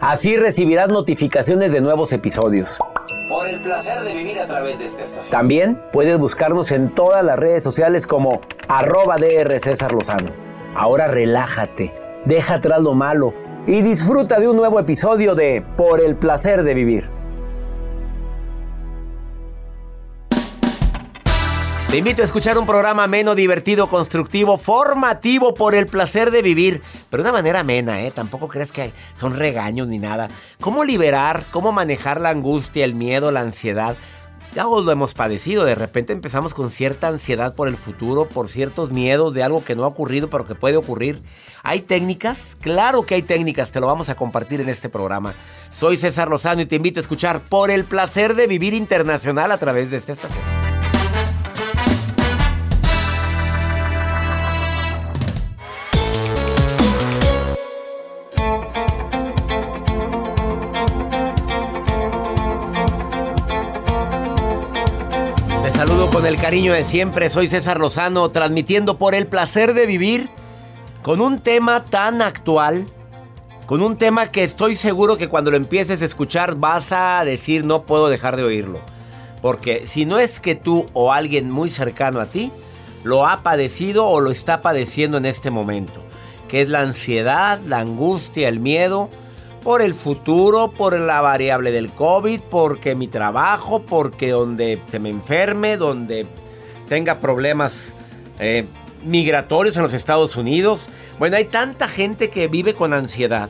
Así recibirás notificaciones de nuevos episodios. Por el placer de vivir a través de esta estación. También puedes buscarnos en todas las redes sociales como arroba DR César Lozano. Ahora relájate, deja atrás lo malo y disfruta de un nuevo episodio de Por el placer de vivir. Te invito a escuchar un programa ameno, divertido, constructivo, formativo por el placer de vivir, pero de una manera amena, ¿eh? Tampoco crees que son regaños ni nada. ¿Cómo liberar, cómo manejar la angustia, el miedo, la ansiedad? Ya lo hemos padecido, de repente empezamos con cierta ansiedad por el futuro, por ciertos miedos de algo que no ha ocurrido pero que puede ocurrir. ¿Hay técnicas? Claro que hay técnicas, te lo vamos a compartir en este programa. Soy César Lozano y te invito a escuchar Por el placer de vivir internacional a través de esta estación. Con el cariño de siempre, soy César Lozano, transmitiendo por el placer de vivir con un tema tan actual, con un tema que estoy seguro que cuando lo empieces a escuchar vas a decir no puedo dejar de oírlo. Porque si no es que tú o alguien muy cercano a ti lo ha padecido o lo está padeciendo en este momento, que es la ansiedad, la angustia, el miedo por el futuro, por la variable del COVID, porque mi trabajo, porque donde se me enferme, donde tenga problemas eh, migratorios en los Estados Unidos. Bueno, hay tanta gente que vive con ansiedad.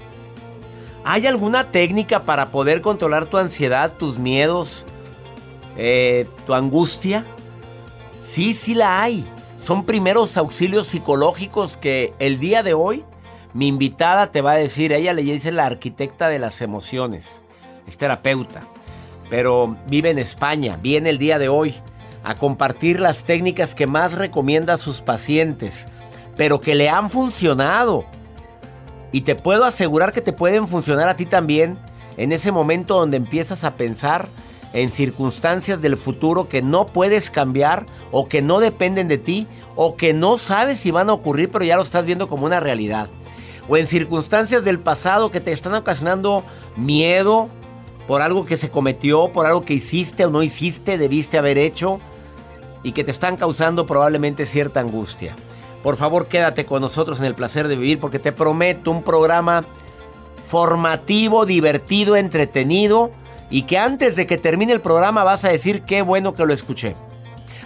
¿Hay alguna técnica para poder controlar tu ansiedad, tus miedos, eh, tu angustia? Sí, sí la hay. Son primeros auxilios psicológicos que el día de hoy mi invitada te va a decir, ella le dice la arquitecta de las emociones, es terapeuta, pero vive en España, viene el día de hoy a compartir las técnicas que más recomienda a sus pacientes, pero que le han funcionado. Y te puedo asegurar que te pueden funcionar a ti también en ese momento donde empiezas a pensar en circunstancias del futuro que no puedes cambiar o que no dependen de ti o que no sabes si van a ocurrir pero ya lo estás viendo como una realidad o en circunstancias del pasado que te están ocasionando miedo por algo que se cometió, por algo que hiciste o no hiciste, debiste haber hecho y que te están causando probablemente cierta angustia. Por favor, quédate con nosotros en el placer de vivir porque te prometo un programa formativo, divertido, entretenido y que antes de que termine el programa vas a decir qué bueno que lo escuché.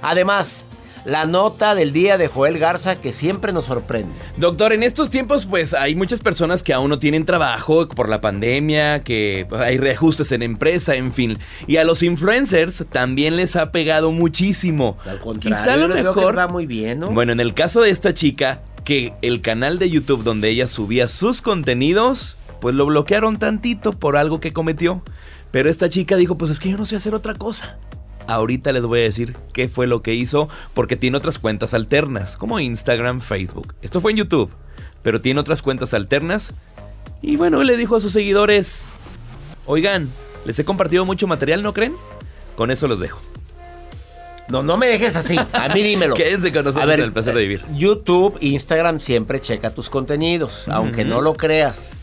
Además, la nota del día de Joel Garza que siempre nos sorprende. Doctor, en estos tiempos pues hay muchas personas que aún no tienen trabajo por la pandemia, que pues, hay reajustes en empresa, en fin. Y a los influencers también les ha pegado muchísimo. Al contrario, Quizá lo mejor... va muy bien, ¿no? Bueno, en el caso de esta chica, que el canal de YouTube donde ella subía sus contenidos, pues lo bloquearon tantito por algo que cometió. Pero esta chica dijo, pues es que yo no sé hacer otra cosa. Ahorita les voy a decir qué fue lo que hizo, porque tiene otras cuentas alternas, como Instagram, Facebook. Esto fue en YouTube, pero tiene otras cuentas alternas. Y bueno, le dijo a sus seguidores, oigan, les he compartido mucho material, ¿no creen? Con eso los dejo. No, no me dejes así. A mí dímelo. Quédense con nosotros en el placer de vivir. YouTube, Instagram siempre checa tus contenidos, aunque no lo creas.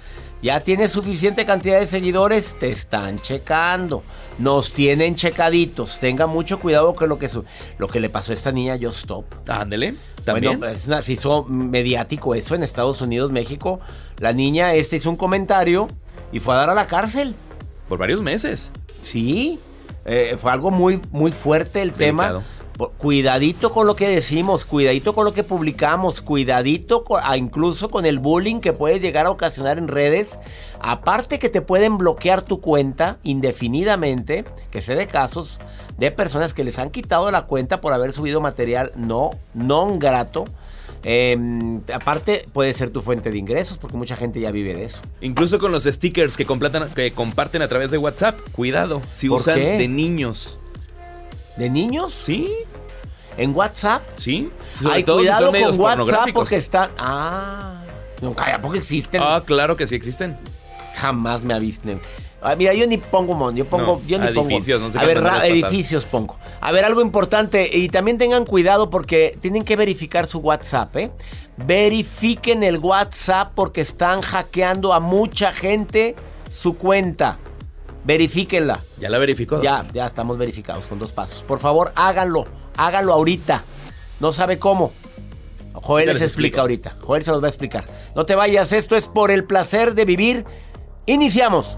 Ya tienes suficiente cantidad de seguidores, te están checando. Nos tienen checaditos. Tenga mucho cuidado con lo que, su- lo que le pasó a esta niña Yo Stop. Ándele, también. Bueno, es una- se hizo mediático eso en Estados Unidos, México. La niña este hizo un comentario y fue a dar a la cárcel. por varios meses. Sí, eh, fue algo muy, muy fuerte el Delicado. tema. Cuidadito con lo que decimos, cuidadito con lo que publicamos, cuidadito incluso con el bullying que puedes llegar a ocasionar en redes. Aparte que te pueden bloquear tu cuenta indefinidamente, que sé de casos de personas que les han quitado la cuenta por haber subido material no, non grato. Eh, aparte puede ser tu fuente de ingresos porque mucha gente ya vive de eso. Incluso con los stickers que, que comparten a través de WhatsApp. Cuidado, si ¿Por usan qué? de niños. ¿De niños? ¿Sí? ¿En WhatsApp? ¿Sí? Sobre Ay, todo si son cuidado medios con WhatsApp porque está. Ah, nunca, ¿a poco existen? Ah, claro que sí existen. Jamás me avisten. Ah, mira, yo ni pongo mon, yo pongo, No, yo ni pongo. edificios, no sé a ver, ra- edificios pongo. A ver, algo importante y también tengan cuidado porque tienen que verificar su WhatsApp, ¿eh? Verifiquen el WhatsApp porque están hackeando a mucha gente su cuenta. Verifíquenla. ¿Ya la verificó? Ya, ya estamos verificados con dos pasos. Por favor, háganlo. Háganlo ahorita. No sabe cómo. Joel les les explica ahorita. Joel se los va a explicar. No te vayas, esto es por el placer de vivir. Iniciamos.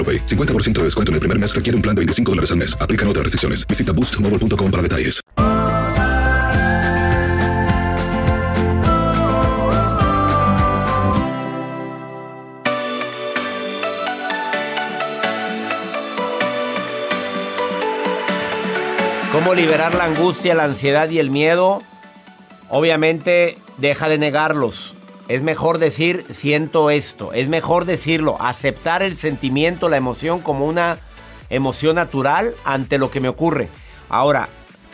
AroPay. 50% de descuento en el primer mes requiere un plan de 25 dólares al mes. Aplican otras restricciones. Visita boostmobile.com para detalles. ¿Cómo liberar la angustia, la ansiedad y el miedo? Obviamente, deja de negarlos. Es mejor decir, siento esto. Es mejor decirlo, aceptar el sentimiento, la emoción como una emoción natural ante lo que me ocurre. Ahora,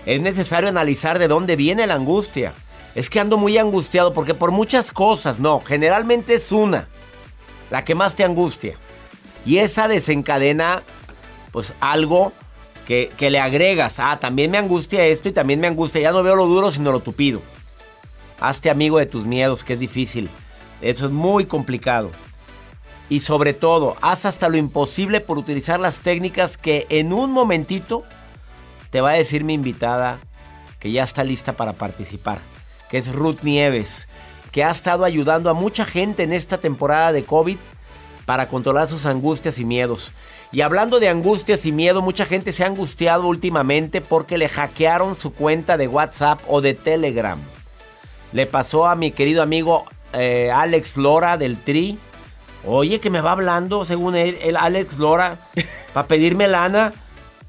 es necesario analizar de dónde viene la angustia. Es que ando muy angustiado porque por muchas cosas, no, generalmente es una, la que más te angustia. Y esa desencadena, pues algo que, que le agregas. Ah, también me angustia esto y también me angustia. Ya no veo lo duro, sino lo tupido. Hazte amigo de tus miedos, que es difícil. Eso es muy complicado. Y sobre todo, haz hasta lo imposible por utilizar las técnicas que en un momentito te va a decir mi invitada que ya está lista para participar. que es Ruth Nieves, que ha estado ayudando a mucha gente en esta temporada de COVID para controlar sus angustias y miedos. Y hablando de angustias y miedo, mucha gente se ha angustiado últimamente porque le hackearon su cuenta de WhatsApp o de Telegram. Le pasó a mi querido amigo eh, Alex Lora del Tri. Oye, que me va hablando, según él, el Alex Lora, para pedirme lana.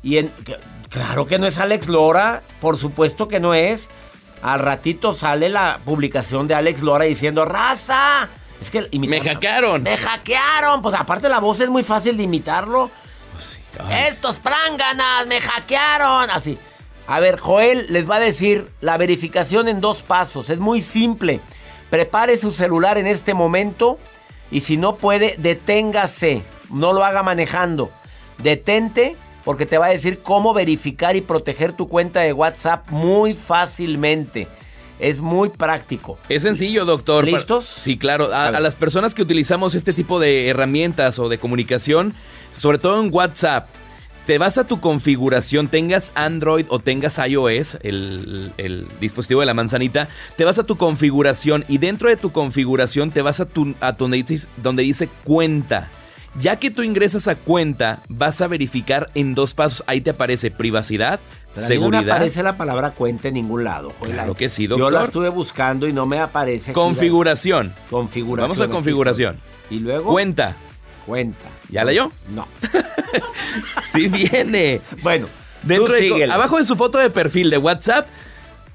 Y en, que- claro que no es Alex Lora, por supuesto que no es. Al ratito sale la publicación de Alex Lora diciendo, raza. Es que Me hackearon. Me hackearon. Pues aparte la voz es muy fácil de imitarlo. Pues sí. Estos pránganas me hackearon. Así. A ver, Joel les va a decir la verificación en dos pasos. Es muy simple. Prepare su celular en este momento y si no puede, deténgase. No lo haga manejando. Detente porque te va a decir cómo verificar y proteger tu cuenta de WhatsApp muy fácilmente. Es muy práctico. Es sencillo, doctor. ¿Listos? Sí, claro. A, A las personas que utilizamos este tipo de herramientas o de comunicación, sobre todo en WhatsApp, te vas a tu configuración, tengas Android o tengas iOS, el, el dispositivo de la manzanita, te vas a tu configuración y dentro de tu configuración te vas a, tu, a donde, dice, donde dice cuenta. Ya que tú ingresas a cuenta, vas a verificar en dos pasos. Ahí te aparece privacidad, Pero mí no me seguridad. aparece la palabra cuenta en ningún lado. Claro que sí, Yo la doctor. estuve buscando y no me aparece. la- Configuración. Configuración. Vamos a configuración. Y luego. Cuenta. Cuenta. ¿Ya leyó? No. Sí viene. Bueno, Dentro de- abajo de su foto de perfil de WhatsApp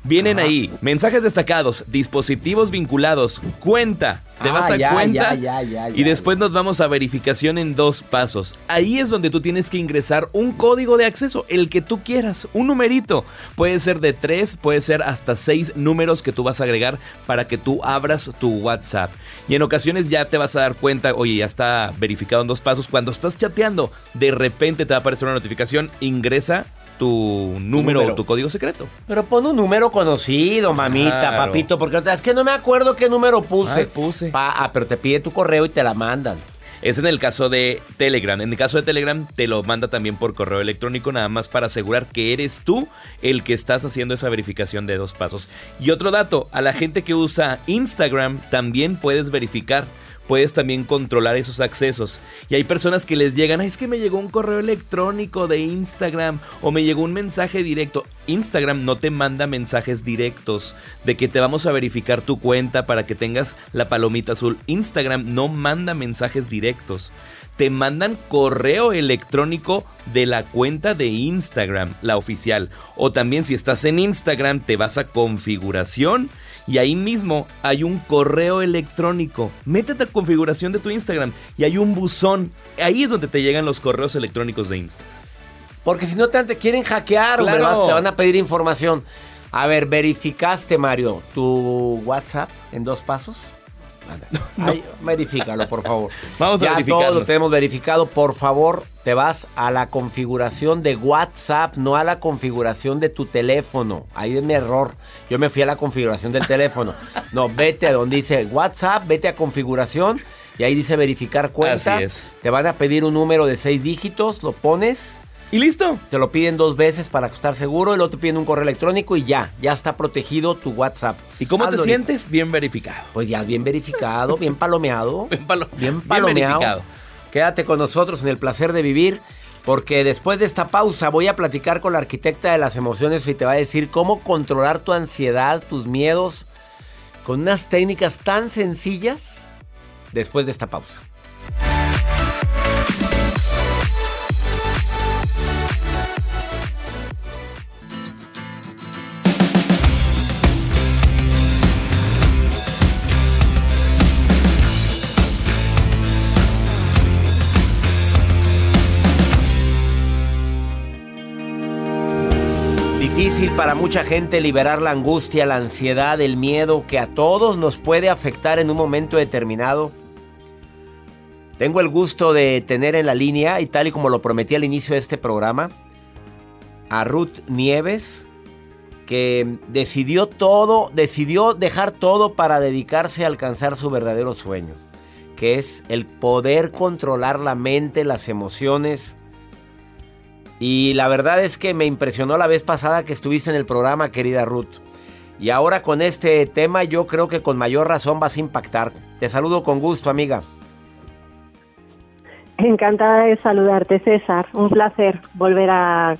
vienen ahí mensajes destacados, dispositivos vinculados, cuenta. Te Ah, vas a ya, cuenta ya, ya, ya, y después nos vamos a verificación en dos pasos. Ahí es donde tú tienes que ingresar un código de acceso, el que tú quieras, un numerito. Puede ser de tres, puede ser hasta seis números que tú vas a agregar para que tú abras tu WhatsApp. Y en ocasiones ya te vas a dar cuenta, oye, ya está verificado en dos pasos. Cuando estás chateando, de repente te va a aparecer una notificación, ingresa tu número, número. o tu código secreto. Pero pon un número conocido, mamita, Claro. papito, porque es que no me acuerdo qué número puse. Ay, puse. Pa- ah, pero te pide tu correo y te la mandan. Es en el caso de Telegram. En el caso de Telegram te lo manda también por correo electrónico, nada más para asegurar que eres tú el que estás haciendo esa verificación de dos pasos. Y otro dato, a la gente que usa Instagram también puedes verificar. Puedes también controlar esos accesos. Y hay personas que les llegan, "Ay, es que me llegó un correo electrónico de Instagram o me llegó un mensaje directo. Instagram no te manda mensajes directos de que te vamos a verificar tu cuenta para que tengas la palomita azul. Instagram no manda mensajes directos. Te mandan correo electrónico de la cuenta de Instagram, la oficial. O también si estás en Instagram te vas a configuración y ahí mismo hay un correo electrónico. Métete a configuración de tu Instagram y hay un buzón. Ahí es donde te llegan los correos electrónicos de Instagram. Porque si no te, te quieren hackear, hombre, Claro. vas- te van a pedir información. A ver, ¿verificaste, Mario, tu WhatsApp en dos pasos? Anda. Ay, verifícalo, por favor. Vamos a ya verificarlos. todo lo tenemos verificado. Por favor, te vas a la configuración de WhatsApp, no a la configuración de tu teléfono. Ahí es mi error. Yo me fui a la configuración del teléfono. No, vete a donde dice WhatsApp, vete a configuración y ahí dice verificar cuenta. Así es. Te van a pedir un número de seis dígitos, lo pones. Y listo. Te lo piden dos veces para estar seguro y luego te piden un correo electrónico y ya, ya está protegido tu WhatsApp. ¿Y cómo te sientes? Bien verificado. Pues ya bien verificado, bien palomeado. Bien palo- bien bien palomeado. verificado. Quédate con nosotros en el placer de vivir, porque después de esta pausa voy a platicar con la arquitecta de las emociones y te va a decir cómo controlar tu ansiedad, tus miedos, con unas técnicas tan sencillas después de esta pausa. Difícil para mucha gente liberar la angustia, la ansiedad, el miedo que a todos nos puede afectar en un momento determinado. Tengo el gusto de tener en la línea, y tal y como lo prometí al inicio de este programa, a Ruth Nieves, que decidió todo, decidió dejar todo para dedicarse a alcanzar su verdadero sueño, que es el poder controlar la mente, las emociones, y la verdad es que me impresionó la vez pasada que estuviste en el programa, querida Ruth. Y ahora con este tema yo creo que con mayor razón vas a impactar. Te saludo con gusto, amiga. Encantada de saludarte, César. Un placer volver a,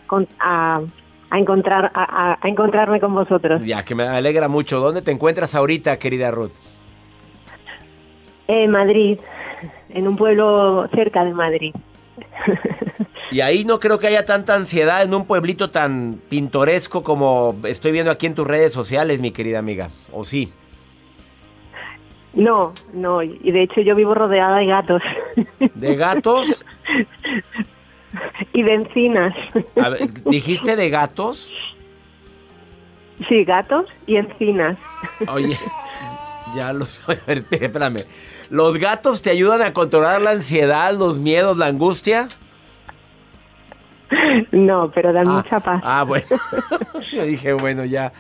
a, a encontrar, a, a encontrarme con vosotros. Ya, que me alegra mucho. ¿Dónde te encuentras ahorita, querida Ruth? En Madrid, en un pueblo cerca de Madrid. Y ahí no creo que haya tanta ansiedad en un pueblito tan pintoresco como estoy viendo aquí en tus redes sociales, mi querida amiga. ¿O sí? No, no, y de hecho yo vivo rodeada de gatos ¿De gatos? y de encinas. A ver, ¿Dijiste de gatos? Sí, gatos y encinas. Oye, ya lo sé. A ver, espérame. ¿Los gatos te ayudan a controlar la ansiedad, los miedos, la angustia? No, pero dan Ah, mucha paz. Ah, bueno. Yo dije, bueno, ya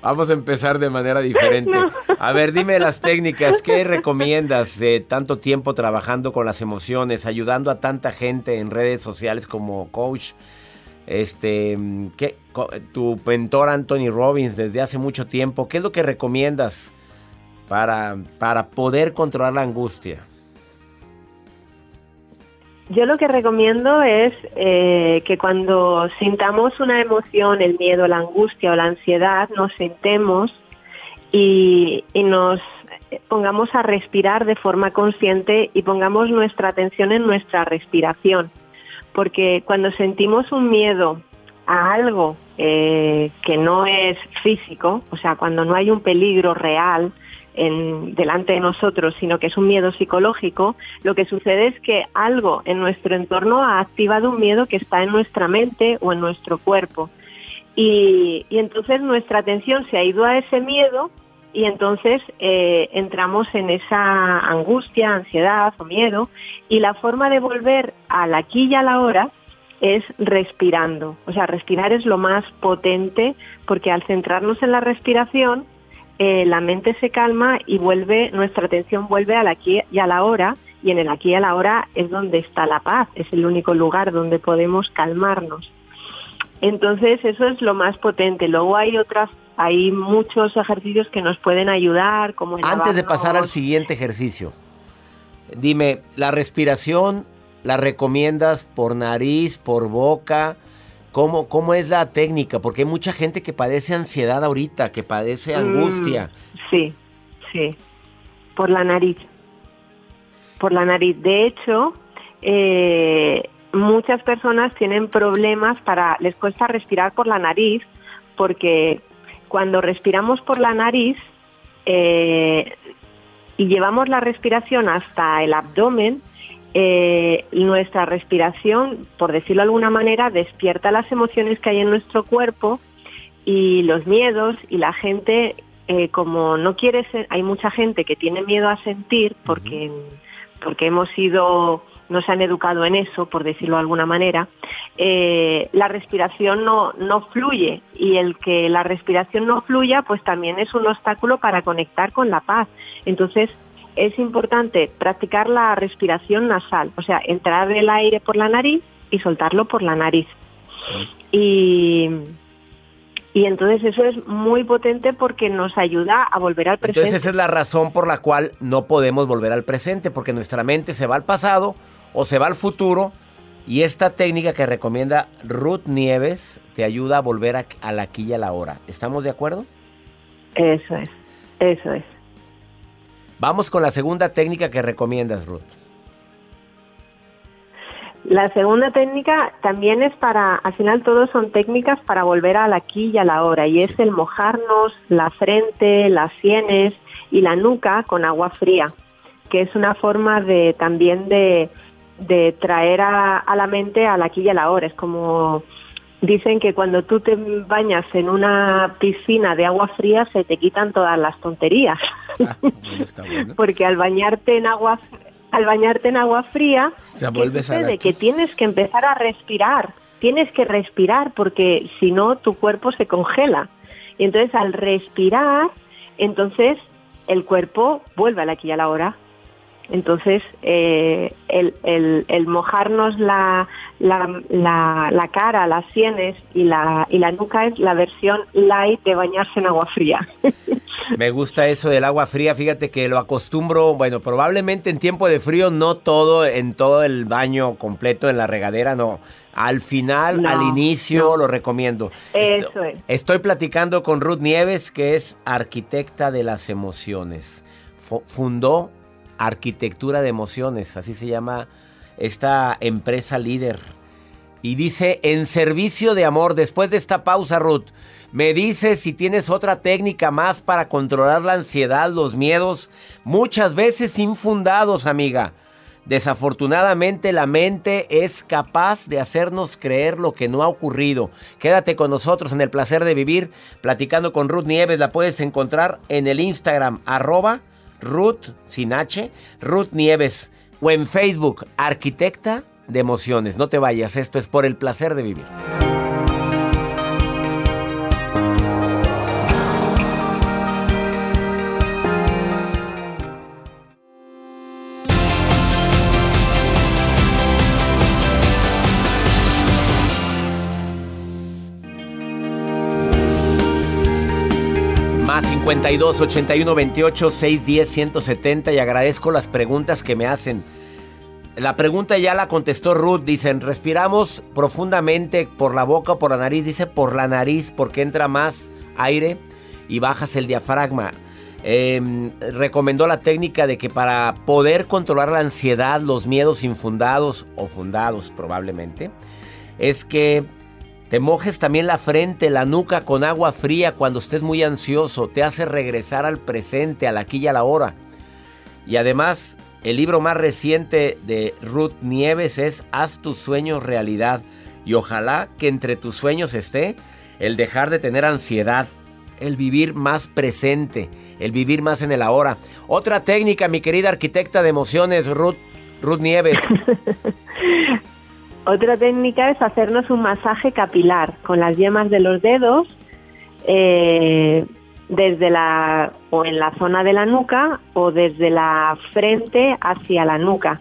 vamos a empezar de manera diferente. A ver, dime las técnicas. ¿Qué recomiendas de tanto tiempo trabajando con las emociones, ayudando a tanta gente en redes sociales como coach? Este, ¿qué, tu mentor Anthony Robbins desde hace mucho tiempo, ¿qué es lo que recomiendas para, para poder controlar la angustia? Yo lo que recomiendo es eh, que cuando sintamos una emoción, el miedo, la angustia o la ansiedad, nos sentemos y, y nos pongamos a respirar de forma consciente y pongamos nuestra atención en nuestra respiración. Porque cuando sentimos un miedo a algo eh, que no es físico, o sea, cuando no hay un peligro real, delante de nosotros, sino que es un miedo psicológico, lo que sucede es que algo en nuestro entorno ha activado un miedo que está en nuestra mente o en nuestro cuerpo. Y, y entonces nuestra atención se ha ido a ese miedo y entonces eh, entramos en esa angustia, ansiedad o miedo y la forma de volver al aquí y a la hora es respirando. O sea, respirar es lo más potente porque al centrarnos en la respiración eh, la mente se calma y vuelve, nuestra atención vuelve al aquí y a la hora, y en el aquí y a la hora es donde está la paz, es el único lugar donde podemos calmarnos. Entonces eso es lo más potente. Luego hay otras, hay muchos ejercicios que nos pueden ayudar, como Antes de pasar al siguiente ejercicio, dime, ¿la respiración la recomiendas por nariz, por boca? ¿Cómo, ¿Cómo es la técnica? Porque hay mucha gente que padece ansiedad ahorita, que padece angustia. Mm, sí, sí. Por la nariz. Por la nariz. De hecho, eh, muchas personas tienen problemas para, les cuesta respirar por la nariz, porque cuando respiramos por la nariz eh, y llevamos la respiración hasta el abdomen, eh, nuestra respiración, por decirlo de alguna manera, despierta las emociones que hay en nuestro cuerpo y los miedos y la gente, eh, como no quiere ser, hay mucha gente que tiene miedo a sentir porque, porque hemos sido, nos han educado en eso, por decirlo de alguna manera, eh, la respiración no, no fluye y el que la respiración no fluya pues también es un obstáculo para conectar con la paz. Entonces, es importante practicar la respiración nasal, o sea, entrar el aire por la nariz y soltarlo por la nariz. Y, y entonces eso es muy potente porque nos ayuda a volver al presente. Entonces esa es la razón por la cual no podemos volver al presente, porque nuestra mente se va al pasado o se va al futuro. Y esta técnica que recomienda Ruth Nieves te ayuda a volver a- al aquí y a la hora. ¿Estamos de acuerdo? Eso es, eso es. Vamos con la segunda técnica que recomiendas, Ruth. La segunda técnica también es para, al final todos son técnicas para volver al aquí y a la hora, y es el mojarnos la frente, las sienes y la nuca con agua fría, que es una forma de también de, de traer a, a la mente al aquí y a la hora. Es como dicen que cuando tú te bañas en una piscina de agua fría se te quitan todas las tonterías. está bueno. porque al bañarte en agua al bañarte en agua fría Se ¿qué vuelves a la- sucede? que tienes que empezar a respirar tienes que respirar porque si no tu cuerpo se congela y entonces al respirar entonces el cuerpo vuelve al aquí y a la hora Entonces, eh, el, el- el mojarnos la, la, la- la cara, las sienes y la, y la nuca es la versión light de bañarse en agua fría. Me gusta eso del agua fría, fíjate que lo acostumbro, bueno, probablemente en tiempo de frío no todo, en todo el baño completo en la regadera, no. Al final, No, al inicio, no. lo recomiendo. Eso es. Estoy platicando con Ruth Nieves, que es arquitecta de las emociones. Fu- fundó Arquitectura de Emociones, así se llama esta empresa líder. Y dice, en servicio de amor, después de esta pausa, Ruth, me dices si tienes otra técnica más para controlar la ansiedad, los miedos, muchas veces infundados, amiga. Desafortunadamente la mente es capaz de hacernos creer lo que no ha ocurrido. Quédate con nosotros en el placer de vivir, platicando con Ruth Nieves. La puedes encontrar en el Instagram, arroba Ruth, sin H, Ruth Nieves. O en Facebook, Arquitecta de Emociones. No te vayas, esto es por el placer de vivir. 52 81 28 610 170 y agradezco las preguntas que me hacen. La pregunta ya la contestó Ruth. Dicen, respiramos profundamente por la boca o por la nariz. Dice por la nariz porque entra más aire y bajas el diafragma. Eh, recomendó la técnica de que para poder controlar la ansiedad, los miedos infundados o fundados probablemente, es que te mojes también la frente, la nuca con agua fría cuando estés muy ansioso. Te hace regresar al presente, al aquí y a la hora. Y además, el libro más reciente de Ruth Nieves es Haz tus sueños realidad. Y ojalá que entre tus sueños esté el dejar de tener ansiedad, el vivir más presente, el vivir más en el ahora. Otra técnica, mi querida arquitecta de emociones, Ruth, Ruth Nieves. Otra técnica es hacernos un masaje capilar con las yemas de los dedos eh, desde la o en la zona de la nuca o desde la frente hacia la nuca.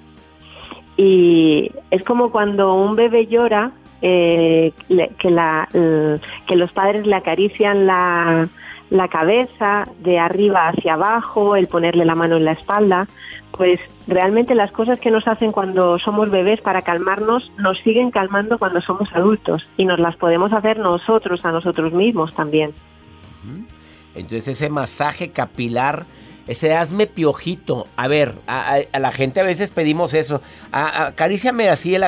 Y es como cuando un bebé llora, eh, que, la, que los padres le acarician la, la cabeza de arriba hacia abajo, el ponerle la mano en la espalda, pues realmente las cosas que nos hacen cuando somos bebés para calmarnos nos siguen calmando cuando somos adultos y nos las podemos hacer nosotros a nosotros mismos también. Entonces ese masaje capilar, ese hazme piojito. A ver, a, la gente a veces pedimos eso. A- acaríciame así el,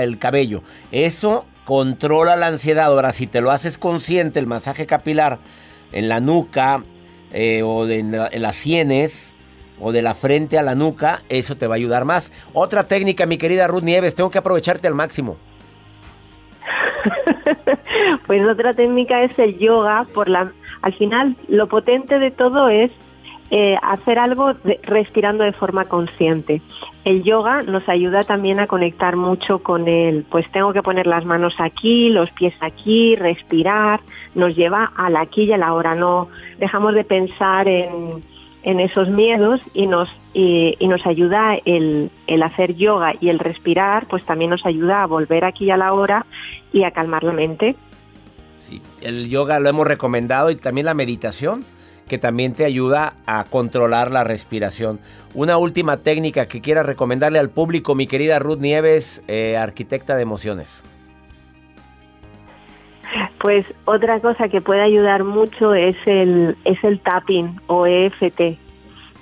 el cabello. Eso controla la ansiedad. Ahora, si te lo haces consciente, el masaje capilar en la nuca eh, o de, en, la- en las sienes o de la frente a la nuca, eso te va a ayudar más. Otra técnica, mi querida Ruth Nieves, tengo que aprovecharte al máximo. Pues otra técnica es el yoga. Por la, al final, lo potente de todo es eh, hacer algo respirando de forma consciente. El yoga nos ayuda también a conectar mucho con el, pues tengo que poner las manos aquí, los pies aquí, respirar, nos lleva al aquí y a la hora. No dejamos de pensar en, en esos miedos y nos, y, y nos ayuda el, el hacer yoga y el respirar, pues también nos ayuda a volver aquí a la hora y a calmar la mente. Sí, el yoga lo hemos recomendado y también la meditación, que también te ayuda a controlar la respiración. Una última técnica que quiera recomendarle al público, mi querida Ruth Nieves, eh, arquitecta de emociones. Pues otra cosa que puede ayudar mucho es el, es el tapping o EFT,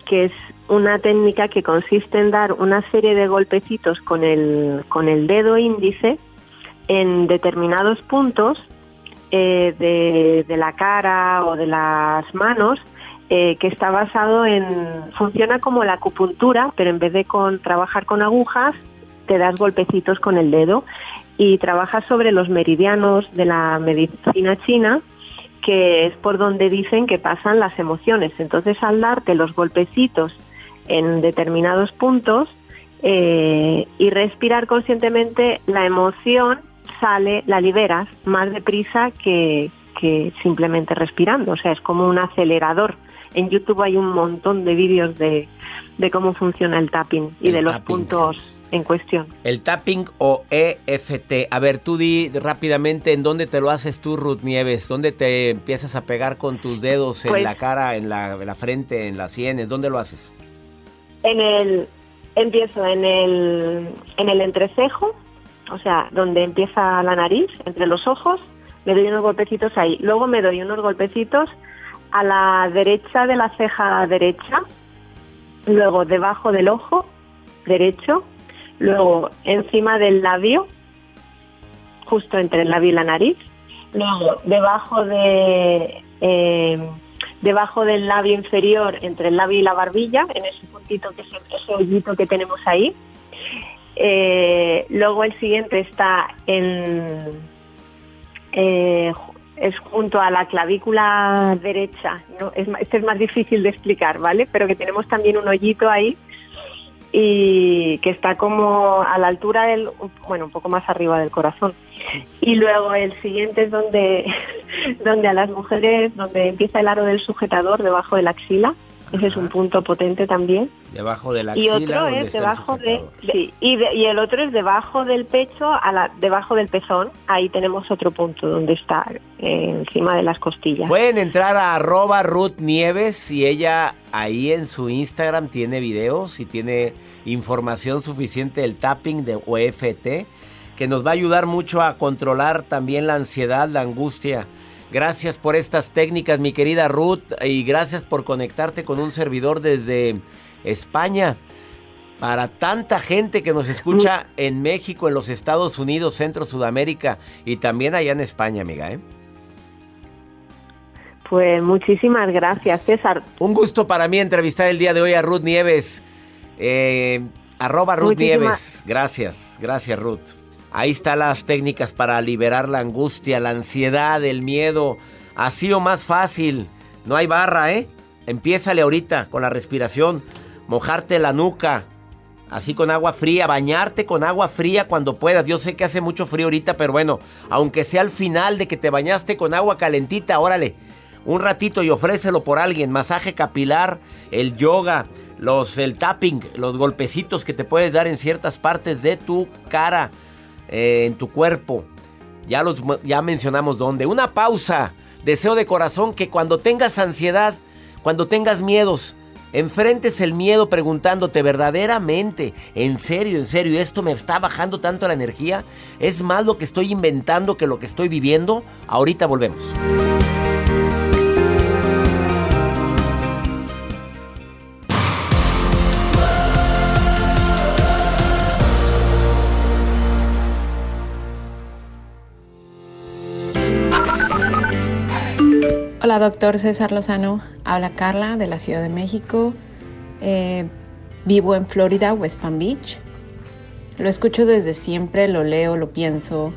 que es una técnica que consiste en dar una serie de golpecitos con el, con el dedo índice en determinados puntos eh, de, la cara o de las manos, eh, que está basado en, funciona como la acupuntura, pero en vez de con, trabajar con agujas, te das golpecitos con el dedo y trabajas sobre los meridianos de la medicina china, que es por donde dicen que pasan las emociones. Entonces, al darte los golpecitos en determinados puntos eh, y respirar conscientemente, la emoción sale, la liberas más deprisa que, que simplemente respirando. O sea, es como un acelerador en YouTube hay un montón de vídeos de, de cómo funciona el tapping y El de los tapping. puntos en cuestión. El tapping o EFT. A ver, tú di rápidamente en dónde te lo haces tú, Ruth Nieves. ¿Dónde te empiezas a pegar con tus dedos en Pues- la cara, en la, en la frente, en las sienes? ¿Dónde lo haces? En el empiezo en el en el entrecejo, o sea, donde empieza la nariz, entre los ojos, me doy unos golpecitos ahí. Luego me doy unos golpecitos a la derecha de la ceja derecha, luego debajo del ojo derecho, luego encima del labio, justo entre el labio y la nariz, luego debajo de eh, debajo del labio inferior, entre el labio y la barbilla, en ese puntito que es ese hoyito que tenemos ahí. Eh, luego el siguiente está en eh, es junto a la clavícula derecha. ¿no? Es, ma- este es más difícil de explicar, ¿vale? Pero que tenemos también un hoyito ahí y que está como a la altura del, bueno, un poco más arriba del corazón. Y luego el siguiente es donde, donde a las mujeres, donde empieza el aro del sujetador debajo de la axila. Ese es un punto potente también. Debajo de la Y axila. otro ¿dónde es debajo de, sí, y, de- y el otro es debajo del pecho, a la, debajo del pezón. Ahí tenemos otro punto donde está eh, encima de las costillas. Pueden entrar a arroba Ruth Nieves y ella ahí en su Instagram tiene videos y tiene información suficiente del tapping de OFT que nos va a ayudar mucho a controlar también la ansiedad, la angustia. Gracias por estas técnicas, mi querida Ruth, y gracias por conectarte con un servidor desde España. Para tanta gente que nos escucha en México, en los Estados Unidos, Centro, Sudamérica y también allá en España, amiga, ¿eh? Pues muchísimas gracias, César. Un gusto para mí entrevistar el día de hoy a Ruth Nieves. Eh, arroba Ruth Nieves. Gracias, gracias Ruth. Ahí están las técnicas para liberar la angustia, la ansiedad, el miedo. Así o más fácil. No hay barra, ¿eh? Empiézale ahorita con la respiración. Mojarte la nuca. Así con agua fría, bañarte con agua fría cuando puedas. Yo sé que hace mucho frío ahorita, pero bueno, aunque sea al final de que te bañaste con agua calentita, órale, un ratito y ofrécelo por alguien. Masaje capilar, el yoga, los, el tapping, los golpecitos que te puedes dar en ciertas partes de tu cara, eh, en tu cuerpo. Ya, los, ya mencionamos dónde. Una pausa. Deseo de corazón que cuando tengas ansiedad, cuando tengas miedos, enfrentes el miedo preguntándote verdaderamente, en serio, en serio, esto me está bajando tanto la energía. ¿Es más lo que estoy inventando que lo que estoy viviendo? Ahorita volvemos. Hola, doctor César Lozano. Habla Carla de la Ciudad de México. Eh, vivo en Florida, West Palm Beach. Lo escucho desde siempre, lo leo, lo pienso.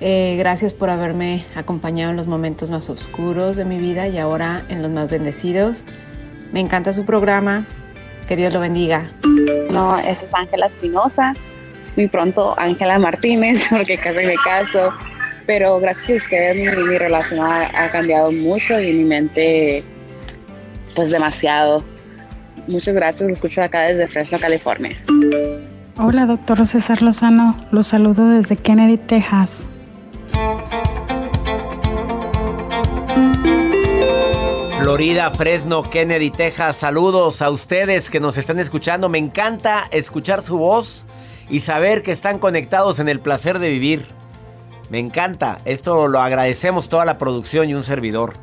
Eh, gracias por haberme acompañado en los momentos más oscuros de mi vida y ahora en los más bendecidos. Me encanta su programa. Que Dios lo bendiga. No, esa es Ángela Espinosa. Muy pronto Ángela Martínez, porque casi me caso. Pero gracias a ustedes mi, mi relación ha, ha cambiado mucho y mi mente, pues demasiado. Muchas gracias, lo escucho acá desde Fresno, California. Hola, doctor César Lozano. Los saludo desde Kennedy, Texas. Florida, Fresno, Kennedy, Texas. Saludos a ustedes que nos están escuchando. Me encanta escuchar su voz y saber que están conectados en el placer de vivir. Me encanta. Esto lo agradecemos toda la producción y un servidor.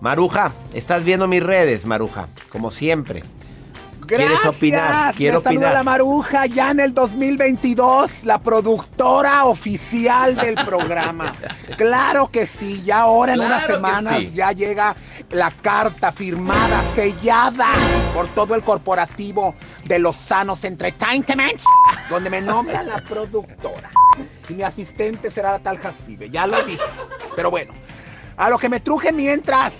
Maruja, estás viendo mis redes, Maruja, como siempre. ¿Quieres opinar? Quiero Me opinar. la Maruja ya en el 2022, la productora oficial del programa. claro que sí, ya ahora en Claro unas semanas sí. ya llega la carta firmada, sellada por todo el corporativo de Los Sanos Entertainment, donde me nombran la productora. Mi asistente será la tal Jacibe, ya lo dije. Pero bueno, a lo que me truje mientras.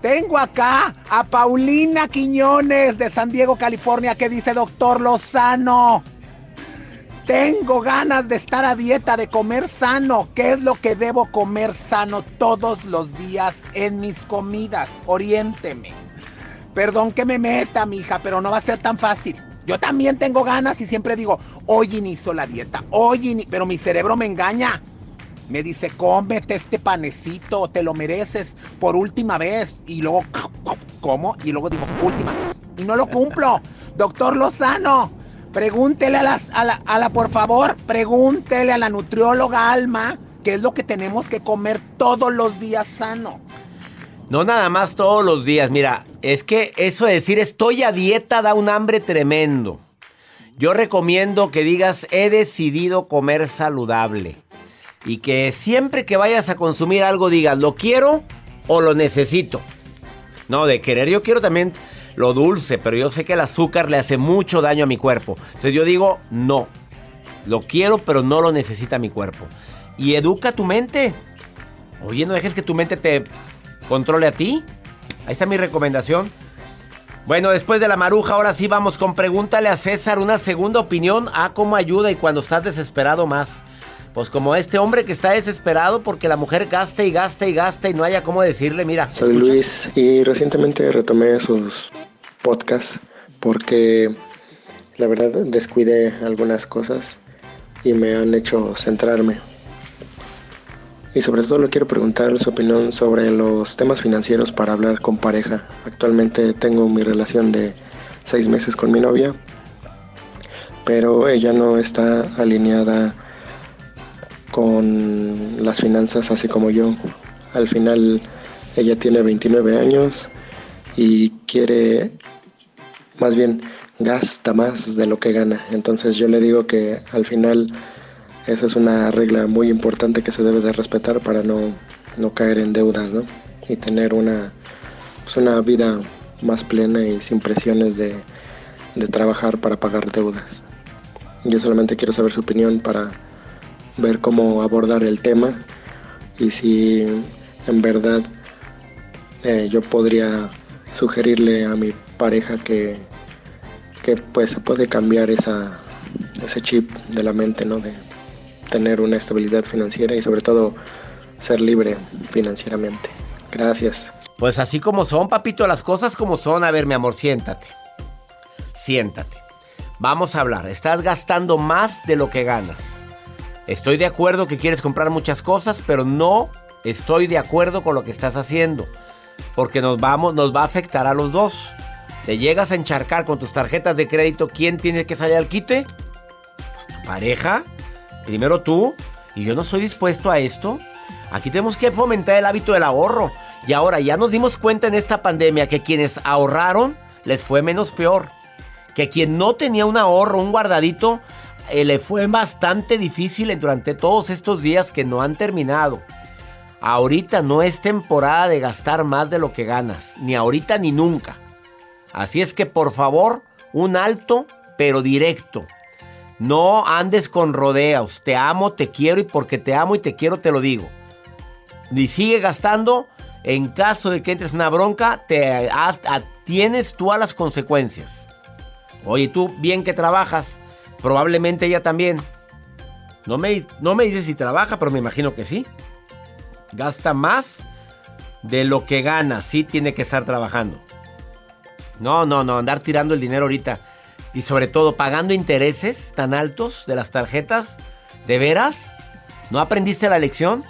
Tengo acá a Paulina Quiñones de San Diego, California, que dice, doctor Lozano, tengo ganas de estar a dieta, de comer sano. ¿Qué es lo que debo comer sano todos los días en mis comidas? Oriénteme. Perdón que me meta, mija, pero no va a ser tan fácil. Yo también tengo ganas y siempre digo, hoy inicio la dieta, hoy ini pero mi cerebro me engaña. Me dice, cómete este panecito, te lo mereces por última vez. Y luego, ¿cómo? Y luego digo, última vez. Y no lo cumplo. Doctor Lozano, pregúntele a, las, a, la, a la, por favor, pregúntele a la nutrióloga Alma qué es lo que tenemos que comer todos los días sano. No nada más todos los días. Mira, es que eso de decir estoy a dieta da un hambre tremendo. Yo recomiendo que digas he decidido comer saludable. Y que siempre que vayas a consumir algo digas lo quiero o lo necesito. No, de querer yo quiero también lo dulce, pero yo sé que el azúcar le hace mucho daño a mi cuerpo. Entonces yo digo no. Lo quiero, pero no lo necesita mi cuerpo. Y educa tu mente. Oye, no dejes que tu mente te controle a ti. Ahí está mi recomendación. Bueno, después de la maruja, ahora sí vamos con pregúntale a César una segunda opinión a cómo ayuda y cuando estás desesperado más. Pues como este hombre que está desesperado porque la mujer gasta y gasta y gasta y no haya cómo decirle, mira. Soy Luis y recientemente retomé sus podcasts porque la verdad descuidé algunas cosas y me han hecho centrarme. Y sobre todo le quiero preguntar su opinión sobre los temas financieros para hablar con pareja. Actualmente tengo mi relación de seis meses con mi novia, pero ella no está alineada con las finanzas así como yo. Al final ella tiene 29 años y quiere, más bien, gasta más de lo que gana. Entonces yo le digo que al final esa es una regla muy importante que se debe de respetar para no, no caer en deudas, ¿no? Y tener una, pues una vida más plena y sin presiones de, de trabajar para pagar deudas. Yo solamente quiero saber su opinión para ver cómo abordar el tema y si en verdad eh, yo podría sugerirle a mi pareja que, que pues se puede cambiar esa, ese chip de la mente, ¿no? De tener una estabilidad financiera y sobre todo ser libre financieramente. Gracias. Pues así como son, papito, las cosas como son. A ver, mi amor, siéntate. Siéntate. Vamos a hablar. Estás gastando más de lo que ganas. Estoy de acuerdo que quieres comprar muchas cosas, pero no estoy de acuerdo con lo que estás haciendo. Porque nos, vamos, nos va a afectar a los dos. Te llegas a encharcar con tus tarjetas de crédito. ¿Quién tiene que salir al quite? Pues tu pareja. Primero tú. Y yo no soy dispuesto a esto. Aquí tenemos que fomentar el hábito del ahorro. Y ahora ya nos dimos cuenta en esta pandemia que quienes ahorraron les fue menos peor. Que quien no tenía un ahorro, un guardadito, eh, le fue bastante difícil durante todos estos días que no han terminado. Ahorita no es temporada de gastar más de lo que ganas, ni ahorita ni nunca. Así es que por favor, un alto pero directo. No andes con rodeos. Te amo, te quiero y porque te amo y te quiero te lo digo. Ni sigue gastando. En caso de que entres en una bronca, te tienes tú a las consecuencias. Oye, tú bien que trabajas. Probablemente ella también. No me, no me dices si trabaja, pero me imagino que sí. Gasta más de lo que gana. Sí tiene que estar trabajando. No, no, no. Andar tirando el dinero ahorita. Y sobre todo pagando intereses tan altos de las tarjetas. ¿De veras? ¿No aprendiste la lección?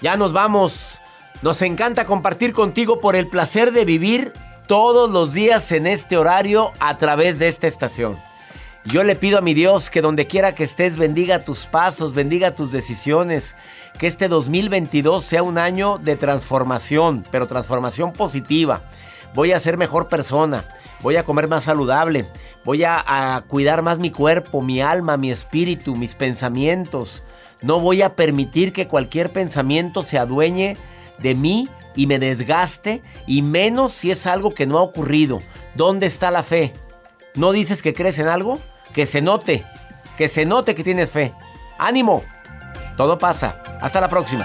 Ya nos vamos. Nos encanta compartir contigo por el placer de vivir todos los días en este horario a través de esta estación. Yo le pido a mi Dios que donde quiera que estés bendiga tus pasos, bendiga tus decisiones, que este 2022 sea un año de transformación, pero transformación positiva. Voy a ser mejor persona, voy a comer más saludable, voy a, cuidar más mi cuerpo, mi alma, mi espíritu, mis pensamientos. No voy a permitir que cualquier pensamiento se adueñe de mí y me desgaste, y menos si es algo que no ha ocurrido. ¿Dónde está la fe? ¿No dices que crees en algo? Que se note, que se note que tienes fe. ¡Ánimo! Todo pasa. Hasta la próxima.